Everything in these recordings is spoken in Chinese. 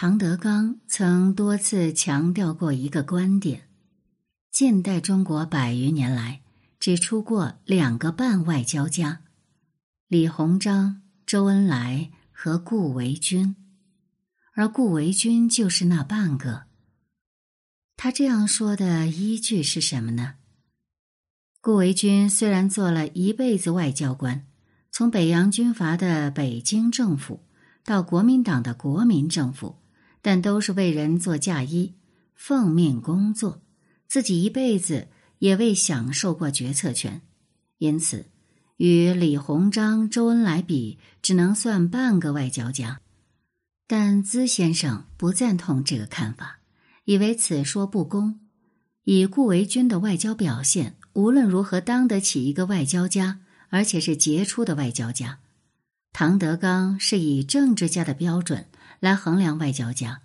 唐德刚曾多次强调过一个观点：近代中国百余年来只出过两个半外交家，李鸿章、周恩来和顾维钧，而顾维钧就是那半个。他这样说的依据是什么呢？顾维钧虽然做了一辈子外交官，从北洋军阀的北京政府到国民党的国民政府。但都是为人做嫁衣，奉命工作，自己一辈子也未享受过决策权，因此与李鸿章、周恩来比，只能算半个外交家。但资先生不赞同这个看法，以为此说不公。以顾维钧的外交表现，无论如何当得起一个外交家，而且是杰出的外交家。唐德刚是以政治家的标准。来衡量外交家，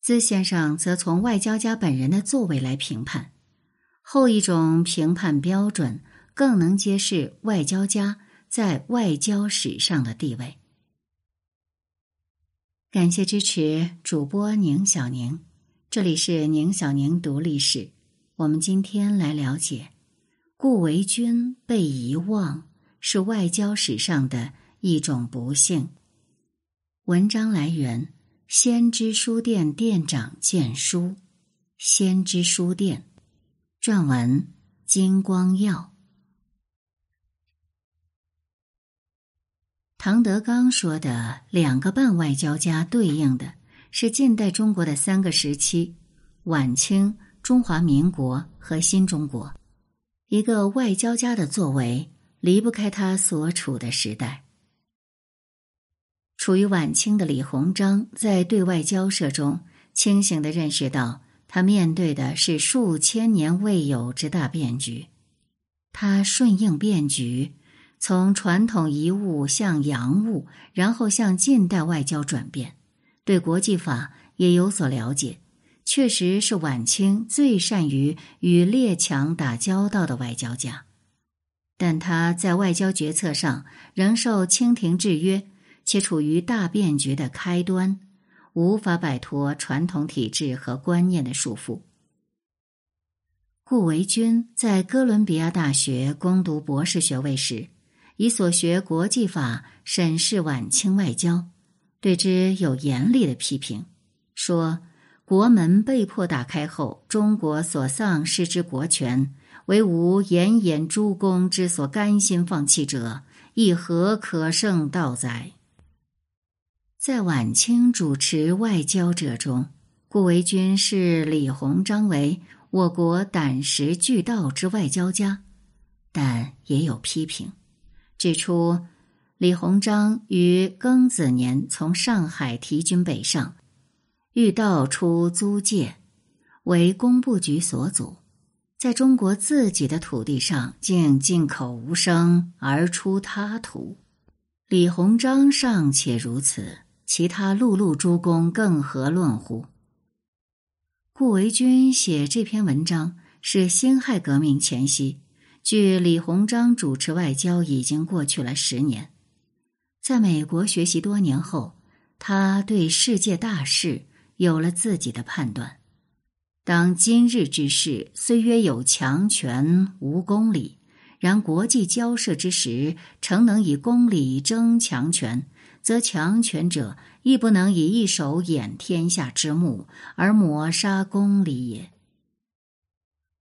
资先生则从外交家本人的作为来评判。后一种评判标准更能揭示外交家在外交史上的地位。感谢支持主播宁小宁，这里是宁小宁读历史。我们今天来了解，顾维钧被遗忘是外交史上的一种不幸。文章来源：先知书店店长荐书，先知书店撰文：金光耀。唐德刚说的两个半外交家，对应的是近代中国的三个时期：晚清、中华民国和新中国。一个外交家的作为，离不开他所处的时代。处于晚清的李鸿章，在对外交涉中，清醒的认识到，他面对的是数千年未有之大变局。他顺应变局，从传统遗物向洋务，然后向近代外交转变，对国际法也有所了解，确实是晚清最善于与列强打交道的外交家。但他在外交决策上仍受清廷制约。且处于大变局的开端，无法摆脱传统体制和观念的束缚。顾维钧在哥伦比亚大学攻读博士学位时，以所学国际法审视晚清外交，对之有严厉的批评，说：“国门被迫打开后，中国所丧失之国权，为吾炎炎诸公之所甘心放弃者，亦何可胜道哉？”在晚清主持外交者中，顾维钧视李鸿章为我国胆识巨盗之外交家，但也有批评，指出李鸿章于庚子年从上海提军北上，欲盗出租界，为工部局所阻，在中国自己的土地上竟进口无声而出他土，李鸿章尚且如此。其他陆路诸公更何论乎？顾维钧写这篇文章是辛亥革命前夕，距李鸿章主持外交已经过去了十年。在美国学习多年后，他对世界大事有了自己的判断。当今日之事虽曰有强权无公理，然国际交涉之时，诚能以公理争强权。则强权者亦不能以一手掩天下之目而抹杀公理也。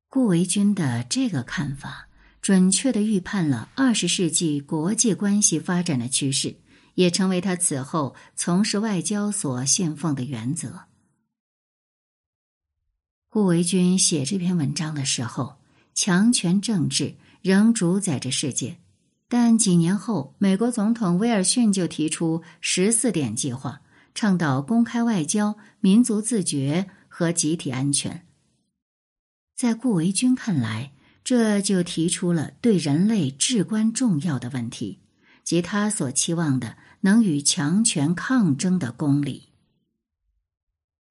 顾维钧的这个看法，准确的预判了二十世纪国际关系发展的趋势，也成为他此后从事外交所信奉的原则。顾维钧写这篇文章的时候，强权政治仍主宰着世界。但几年后，美国总统威尔逊就提出“十四点计划”，倡导公开外交、民族自觉和集体安全。在顾维钧看来，这就提出了对人类至关重要的问题，即他所期望的能与强权抗争的公理。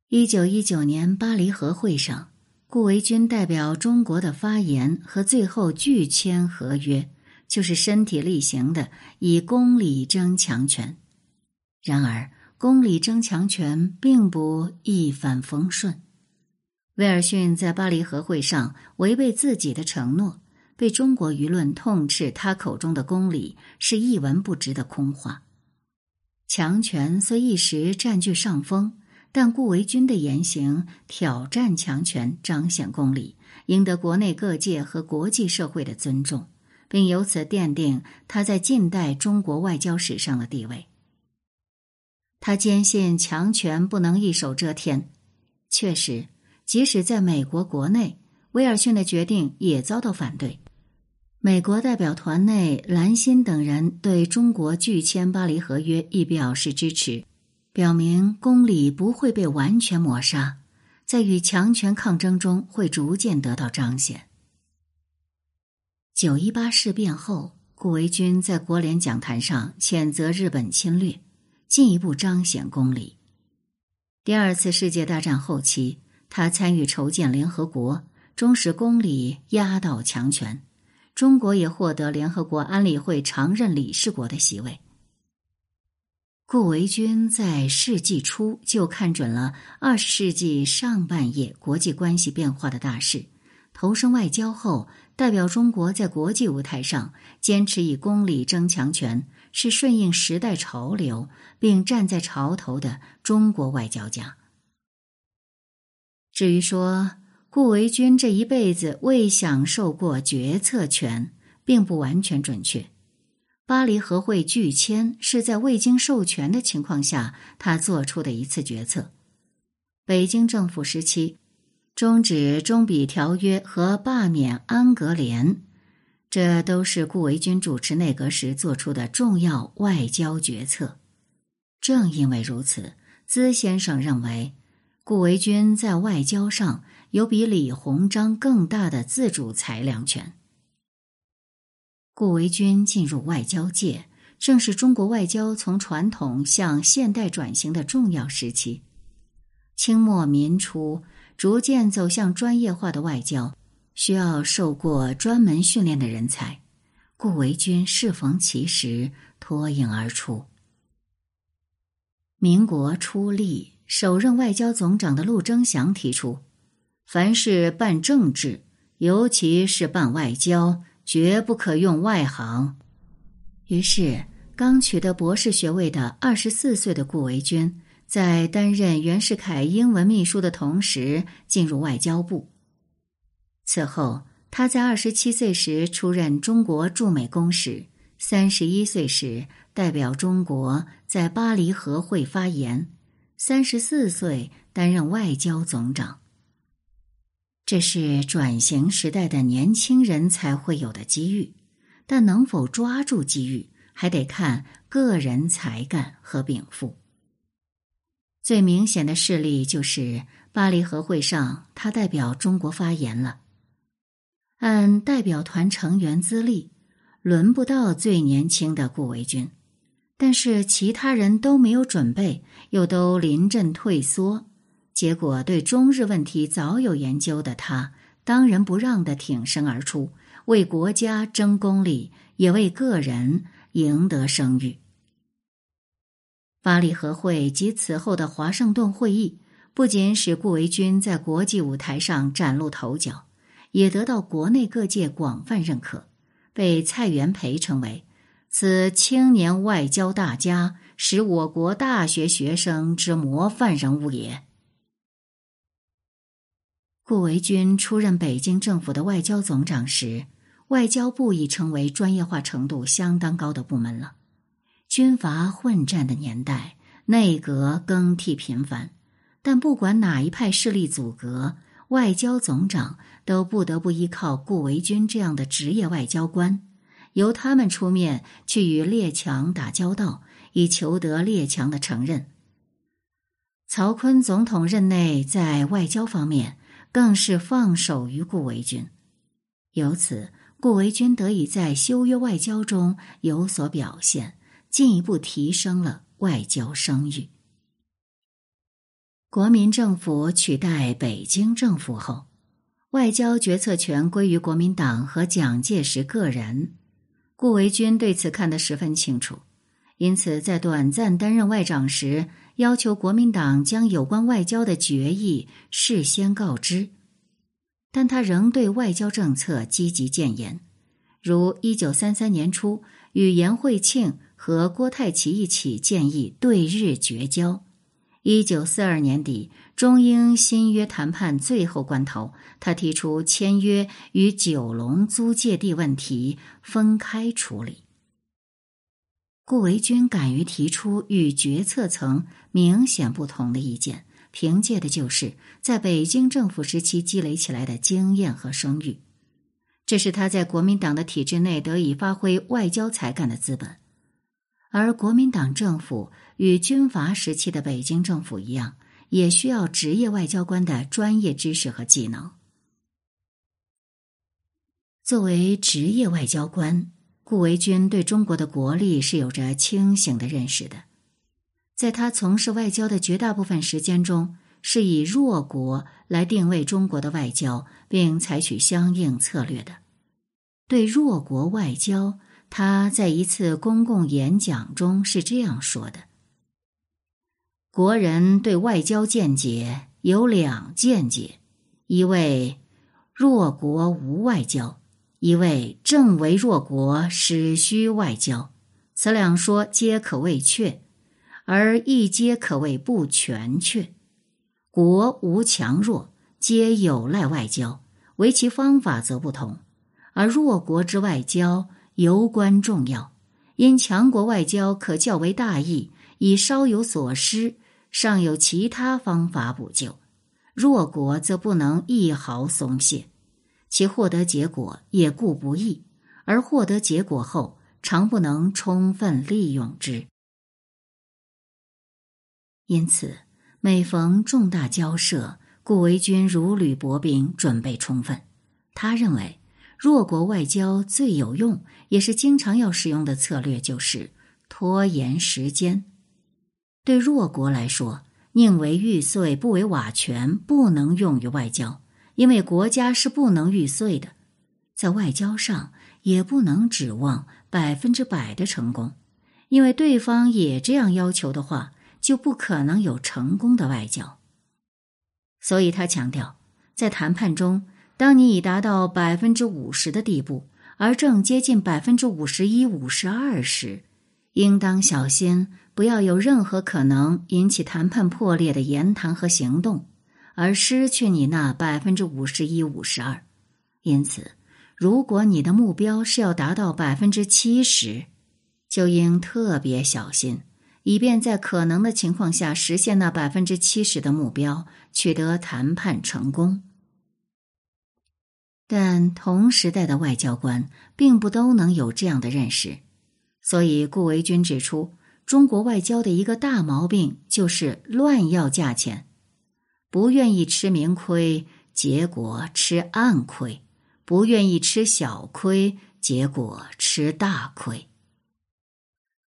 一九一九年巴黎和会上，顾维钧代表中国的发言和最后拒签合约。就是身体力行的以公理争强权。然而，公理争强权并不一帆风顺。威尔逊在巴黎和会上违背自己的承诺，被中国舆论痛斥他口中的公理是一文不值的空话。强权虽一时占据上风，但顾维钧的言行挑战强权，彰显公理，赢得国内各界和国际社会的尊重，并由此奠定他在近代中国外交史上的地位。他坚信强权不能一手遮天。确实，即使在美国国内，威尔逊的决定也遭到反对。美国代表团内，兰辛等人对中国拒签巴黎合约亦表示支持，表明公理不会被完全抹杀，在与强权抗争中会逐渐得到彰显。九一八事变后，顾维钧在国联讲坛上谴责日本侵略。进一步彰显公理。第二次世界大战后期，他参与筹建联合国，终使公理压倒强权。中国也获得联合国安理会常任理事国的席位。顾维钧在世纪初就看准了二十世纪上半叶国际关系变化的大势，投身外交后，代表中国在国际舞台上坚持以公理争强权。是顺应时代潮流并站在潮头的中国外交家。至于说顾维钧这一辈子未享受过决策权，并不完全准确。巴黎和会拒签是在未经授权的情况下，他做出的一次决策。北京政府时期，终止中比条约和罢免安格联。这都是顾维钧主持内阁时做出的重要外交决策。正因为如此，资先生认为，顾维钧在外交上有比李鸿章更大的自主裁量权。顾维钧进入外交界，正是中国外交从传统向现代转型的重要时期。清末民初，逐渐走向专业化的外交。需要受过专门训练的人才，顾维钧适逢其时，脱颖而出。民国初立，首任外交总长的陆征祥提出：“凡是办政治，尤其是办外交，绝不可用外行。”于是，刚取得博士学位的二十四岁的顾维钧，在担任袁世凯英文秘书的同时，进入外交部。此后，他在二十七岁时出任中国驻美公使，三十一岁时代表中国在巴黎和会发言，三十四岁担任外交总长。这是转型时代的年轻人才会有的机遇，但能否抓住机遇，还得看个人才干和禀赋。最明显的事例就是巴黎和会上，他代表中国发言了。按代表团成员资历，轮不到最年轻的顾维钧，但是其他人都没有准备，又都临阵退缩，结果对中日问题早有研究的他，当仁不让的挺身而出，为国家争功利，也为个人赢得声誉。巴黎和会及此后的华盛顿会议，不仅使顾维钧在国际舞台上崭露头角。也得到国内各界广泛认可，被蔡元培称为“此青年外交大家，使我国大学学生之模范人物也”。顾维钧出任北京政府的外交总长时，外交部已成为专业化程度相当高的部门了。军阀混战的年代，内阁更替频繁，但不管哪一派势力阻隔。外交总长都不得不依靠顾维钧这样的职业外交官，由他们出面去与列强打交道，以求得列强的承认。曹锟总统任内在外交方面更是放手于顾维钧，由此顾维钧得以在修约外交中有所表现，进一步提升了外交声誉。国民政府取代北京政府后，外交决策权归于国民党和蒋介石个人。顾维钧对此看得十分清楚，因此在短暂担任外长时，要求国民党将有关外交的决议事先告知，但他仍对外交政策积极建言，如一九三三年初与颜惠庆和郭泰祺一起建议对日绝交。一九四二年底，中英新约谈判最后关头，他提出签约与九龙租界地问题分开处理。顾维钧敢于提出与决策层明显不同的意见，凭借的就是在北京政府时期积累起来的经验和声誉，这是他在国民党的体制内得以发挥外交才干的资本。而国民党政府与军阀时期的北京政府一样，也需要职业外交官的专业知识和技能。作为职业外交官，顾维钧对中国的国力是有着清醒的认识的。在他从事外交的绝大部分时间中，是以弱国来定位中国的外交，并采取相应策略的。对弱国外交。他在一次公共演讲中是这样说的：“国人对外交见解有两见解，一为弱国无外交，一为正为弱国始需外交。此两说皆可谓确，而亦皆可谓不全确。国无强弱，皆有赖外交，唯其方法则不同。而弱国之外交。”尤关重要，因强国外交可较为大义，已稍有所失，尚有其他方法补救；弱国则不能一毫松懈，其获得结果也固不易，而获得结果后，常不能充分利用之。因此，每逢重大交涉，顾维钧如履薄冰，准备充分。他认为。弱国外交最有用，也是经常要使用的策略，就是拖延时间。对弱国来说，宁为玉碎不为瓦全，不能用于外交，因为国家是不能玉碎的。在外交上，也不能指望百分之百的成功，因为对方也这样要求的话，就不可能有成功的外交。所以他强调，在谈判中。当你已达到百分之五十的地步，而正接近百分之五十一、五十二时，应当小心，不要有任何可能引起谈判破裂的言谈和行动，而失去你那百分之五十一、五十二。因此，如果你的目标是要达到百分之七十，就应特别小心，以便在可能的情况下实现那百分之七十的目标，取得谈判成功。但同时代的外交官并不都能有这样的认识，所以顾维钧指出，中国外交的一个大毛病就是乱要价钱，不愿意吃明亏，结果吃暗亏；不愿意吃小亏，结果吃大亏。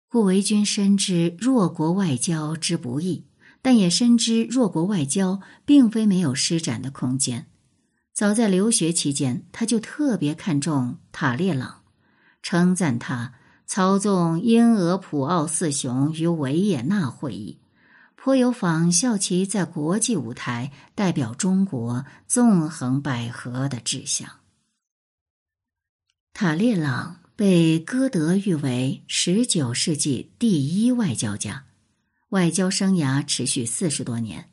顾维钧深知弱国外交之不易，但也深知弱国外交并非没有施展的空间。早在留学期间，他就特别看重塔列朗，称赞他操纵英俄普奥四雄于维也纳会议，颇有仿效其在国际舞台代表中国纵横捭阖的志向。塔列朗被歌德誉为十九世纪第一外交家，外交生涯持续四十多年。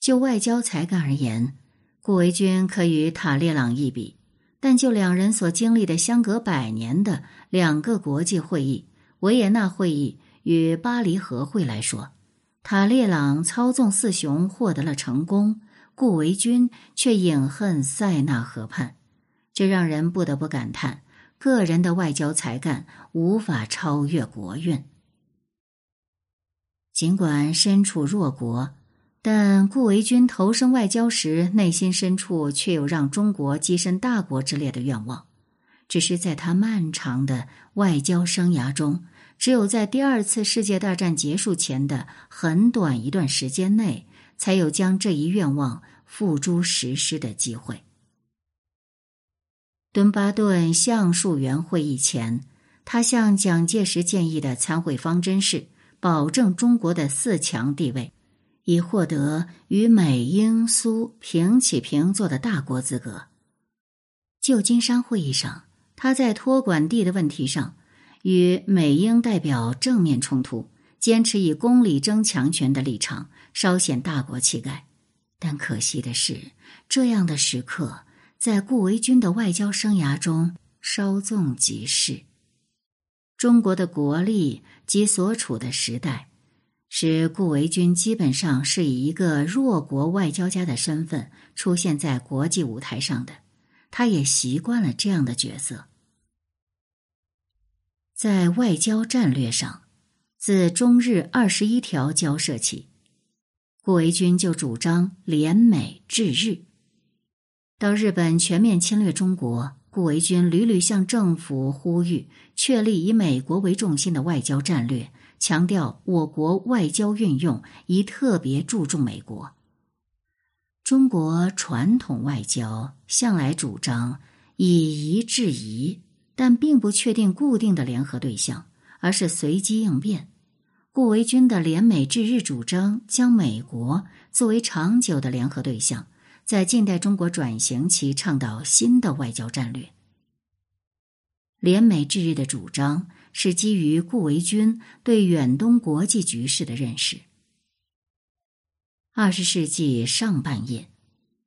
就外交才干而言，顾维钧可与塔列朗一比，但就两人所经历的相隔百年的两个国际会议——维也纳会议与巴黎和会来说，塔列朗操纵四雄获得了成功，顾维钧却饮恨塞纳河畔，这让人不得不感叹：个人的外交才干无法超越国运。尽管身处弱国。但顾维钧投身外交时，内心深处却有让中国跻身大国之列的愿望。只是在他漫长的外交生涯中，只有在第二次世界大战结束前的很短一段时间内，才有将这一愿望付诸实施的机会。敦巴顿橡树园会议前，他向蒋介石建议的参会方针是。保证中国的四强地位，以获得与美、英、苏平起平坐的大国资格。旧金山会议上，他在托管地的问题上与美英代表正面冲突，坚持以公理争强权的立场，稍显大国气概。但可惜的是，这样的时刻在顾维钧的外交生涯中稍纵即逝。中国的国力及所处的时代，使顾维钧基本上是以一个弱国外交家的身份出现在国际舞台上的。他也习惯了这样的角色。在外交战略上，自中日二十一条交涉起，顾维钧就主张联美制日。到日本全面侵略中国。顾维钧屡屡向政府呼吁确立以美国为重心的外交战略，强调我国外交运用宜特别注重美国。中国传统外交向来主张以夷制夷，但并不确定固定的联合对象，而是随机应变。顾维钧的联美制日主张将美国作为长久的联合对象。在近代中国转型期，倡导新的外交战略。联美制日的主张是基于顾维钧对远东国际局势的认识。二十世纪上半叶，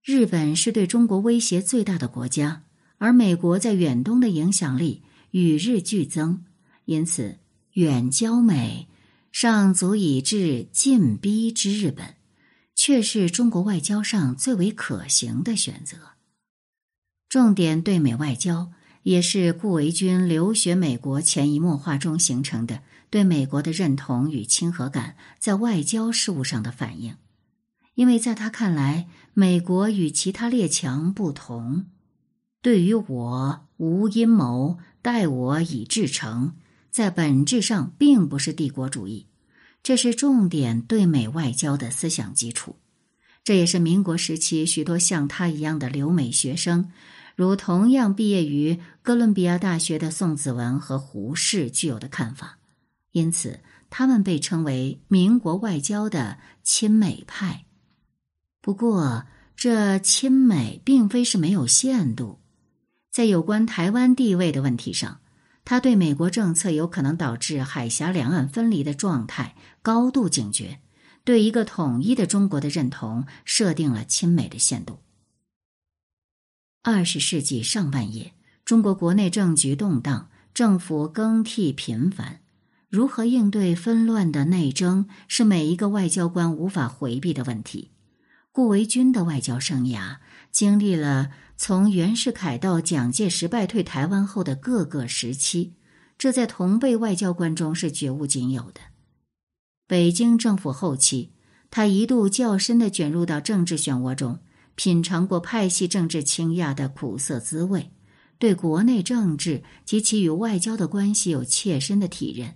日本是对中国威胁最大的国家，而美国在远东的影响力与日俱增，因此远交美尚足以至近逼之日本。却是中国外交上最为可行的选择。重点对美外交也是顾维钧留学美国潜移默化中形成的对美国的认同与亲和感在外交事务上的反应。因为在他看来，美国与其他列强不同，对于我无阴谋，待我以至诚，在本质上并不是帝国主义。这是重点对美外交的思想基础，这也是民国时期许多像他一样的留美学生，如同样毕业于哥伦比亚大学的宋子文和胡适具有的看法。因此，他们被称为民国外交的亲美派。不过，这亲美并非是没有限度，在有关台湾地位的问题上。他对美国政策有可能导致海峡两岸分离的状态高度警觉，对一个统一的中国的认同设定了亲美的限度。二十世纪上半叶，中国国内政局动荡，政府更替频繁，如何应对纷乱的内争是每一个外交官无法回避的问题。顾维钧的外交生涯经历了。从袁世凯到蒋介石败退台湾后的各个时期，这在同辈外交官中是绝无仅有的。北京政府后期，他一度较深的卷入到政治漩涡中，品尝过派系政治倾轧的苦涩滋味，对国内政治及其与外交的关系有切身的体认。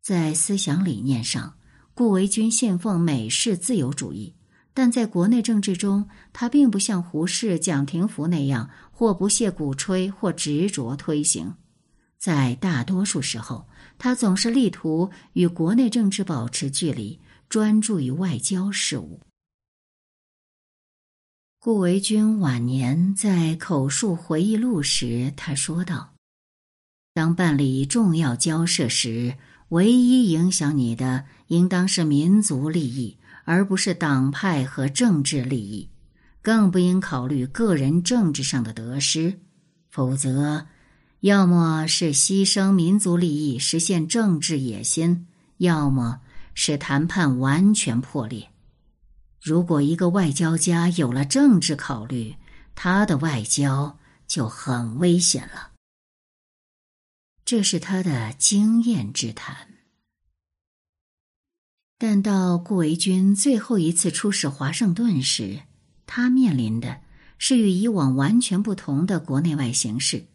在思想理念上，顾维钧信奉美式自由主义。但在国内政治中，他并不像胡适、蒋廷福那样或不屑鼓吹，或执着推行。在大多数时候，他总是力图与国内政治保持距离，专注于外交事务。顾维钧晚年在口述回忆录时，他说道：“当办理重要交涉时，唯一影响你的，应当是民族利益。”而不是党派和政治利益，更不应考虑个人政治上的得失，否则，要么是牺牲民族利益实现政治野心，要么是谈判完全破裂。如果一个外交家有了政治考虑，他的外交就很危险了。这是他的经验之谈。但到顾维钧最后一次出使华盛顿时，他面临的是与以往完全不同的国内外形势。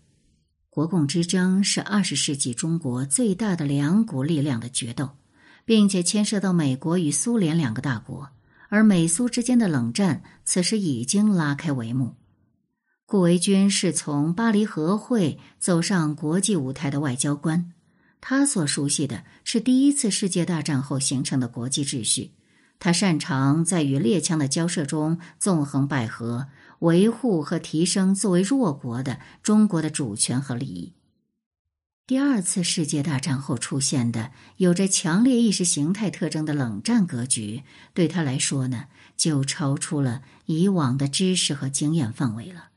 国共之争是二十世纪中国最大的两股力量的决斗，并且牵涉到美国与苏联两个大国，而美苏之间的冷战此时已经拉开帷幕。顾维钧是从巴黎和会走上国际舞台的外交官。他所熟悉的是第一次世界大战后形成的国际秩序。他擅长在与列强的交涉中纵横捭阖，维护和提升作为弱国的中国的主权和利益。第二次世界大战后出现的有着强烈意识形态特征的冷战格局，对他来说呢，就超出了以往的知识和经验范围了。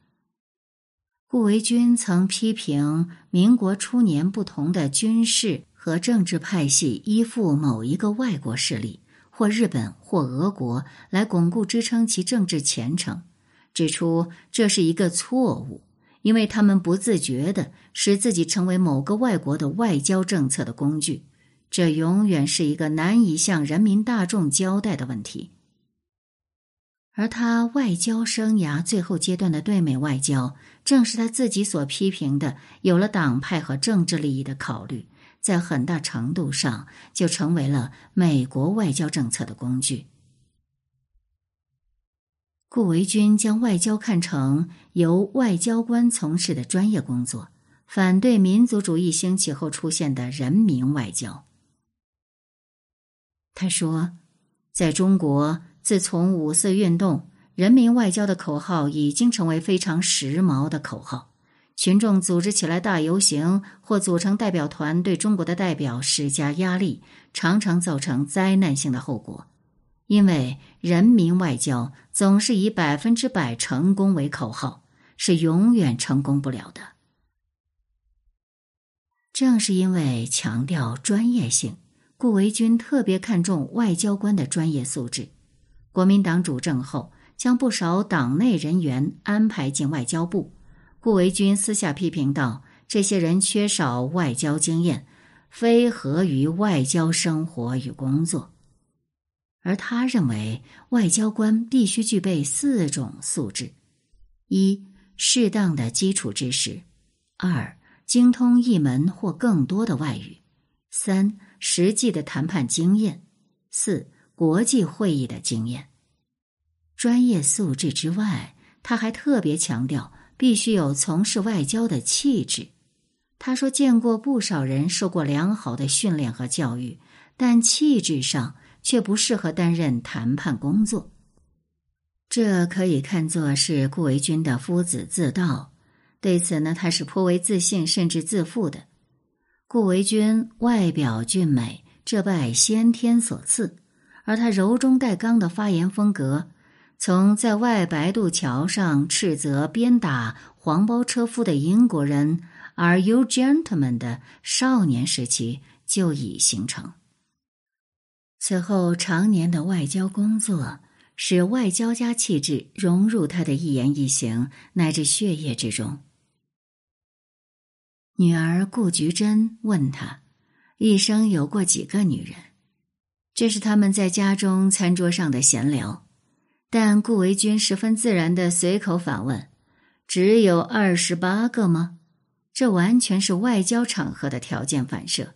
顾维钧曾批评民国初年不同的军事和政治派系依附某一个外国势力，或日本或俄国，来巩固支撑其政治前程，指出这是一个错误。因为他们不自觉的使自己成为某个外国的外交政策的工具，这永远是一个难以向人民大众交代的问题。而他外交生涯最后阶段的对美外交，正是他自己所批评的，有了党派和政治利益的考虑，在很大程度上就成为了美国外交政策的工具。顾维钧将外交看成由外交官从事的专业工作，反对民族主义兴起后出现的人民外交。他说，在中国，自从五四运动，人民外交的口号已经成为非常时髦的口号。群众组织起来大游行，或组成代表团对中国的代表施加压力，常常造成灾难性的后果。因为人民外交总是以百分之百成功为口号，是永远成功不了的。正是因为强调专业性，顾维钧特别看重外交官的专业素质。国民党主政后，将不少党内人员安排进外交部。顾维钧私下批评道：“这些人缺少外交经验，非合于外交生活与工作。”而他认为，外交官必须具备四种素质：一、适当的基础知识；二、精通一门或更多的外语；三、实际的谈判经验；四、国际会议的经验。专业素质之外，他还特别强调必须有从事外交的气质。他说：“见过不少人受过良好的训练和教育，但气质上……”却不适合担任谈判工作，这可以看作是顾维钧的夫子自道。对此呢，他是颇为自信甚至自负的。顾维钧外表俊美，这拜先天所赐，而他柔中带刚的发言风格，从在外白渡桥上斥责鞭打黄包车夫的英国人 “Are you gentlemen” 的少年时期就已形成。此后，常年的外交工作使外交家气质融入他的一言一行乃至血液之中。女儿顾菊珍问他：“一生有过几个女人？”这是他们在家中餐桌上的闲聊，但顾维钧十分自然的随口反问：“只有二十八个吗？”这完全是外交场合的条件反射，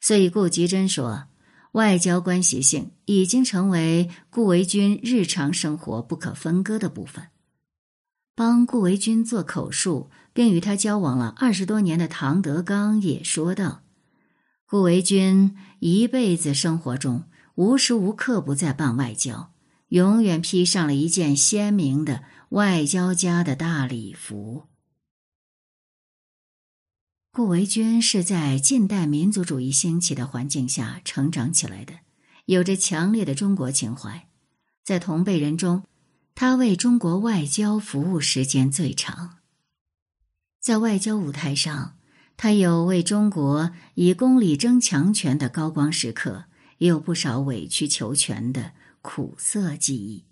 所以顾菊珍说。外交关系性已经成为顾维钧日常生活不可分割的部分。帮顾维钧做口述并与他交往了二十多年的唐德刚也说道：“顾维钧一辈子生活中无时无刻不在办外交，永远披上了一件鲜明的外交家的大礼服。”顾维钧是在近代民族主义兴起的环境下成长起来的，有着强烈的中国情怀。在同辈人中，他为中国外交服务时间最长。在外交舞台上，他有为中国以公理争强权的高光时刻，也有不少委曲求全的苦涩记忆。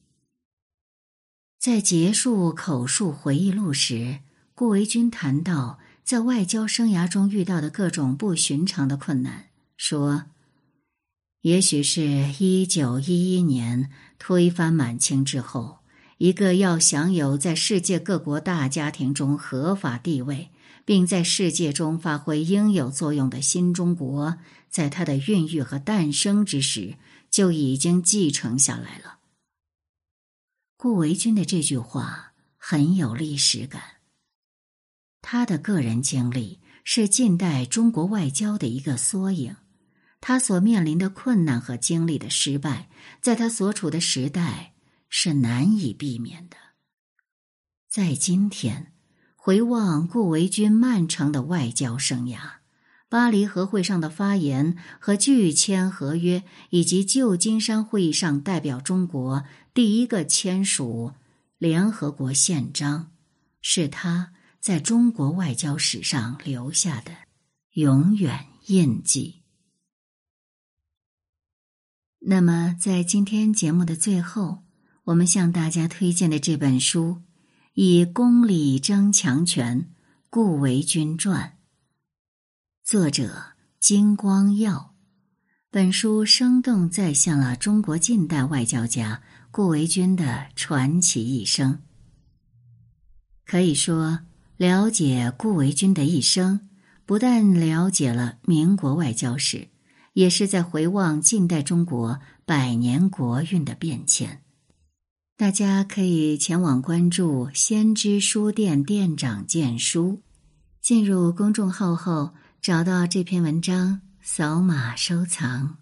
在结束口述回忆录时，顾维钧谈到。在外交生涯中遇到的各种不寻常的困难，说：“也许是一九一一年推翻满清之后，一个要享有在世界各国大家庭中合法地位，并在世界中发挥应有作用的新中国，在它的孕育和诞生之时就已经继承下来了。”顾维钧的这句话很有历史感。他的个人经历是近代中国外交的一个缩影。他所面临的困难和经历的失败，在他所处的时代是难以避免的。在今天，回望顾维钧漫长的外交生涯，巴黎和会上的发言和拒签合约，以及旧金山会议上代表中国第一个签署联合国宪章，是他在中国外交史上留下的永远印记。那么，在今天节目的最后，我们向大家推荐的这本书《以公理争强权：顾维钧传》，作者金光耀。本书生动再现了中国近代外交家顾维钧的传奇一生。可以说，了解顾维钧的一生，不但了解了民国外交史。也是在回望近代中国百年国运的变迁，大家可以前往关注先知书店店长荐书，进入公众号后找到这篇文章，扫码收藏。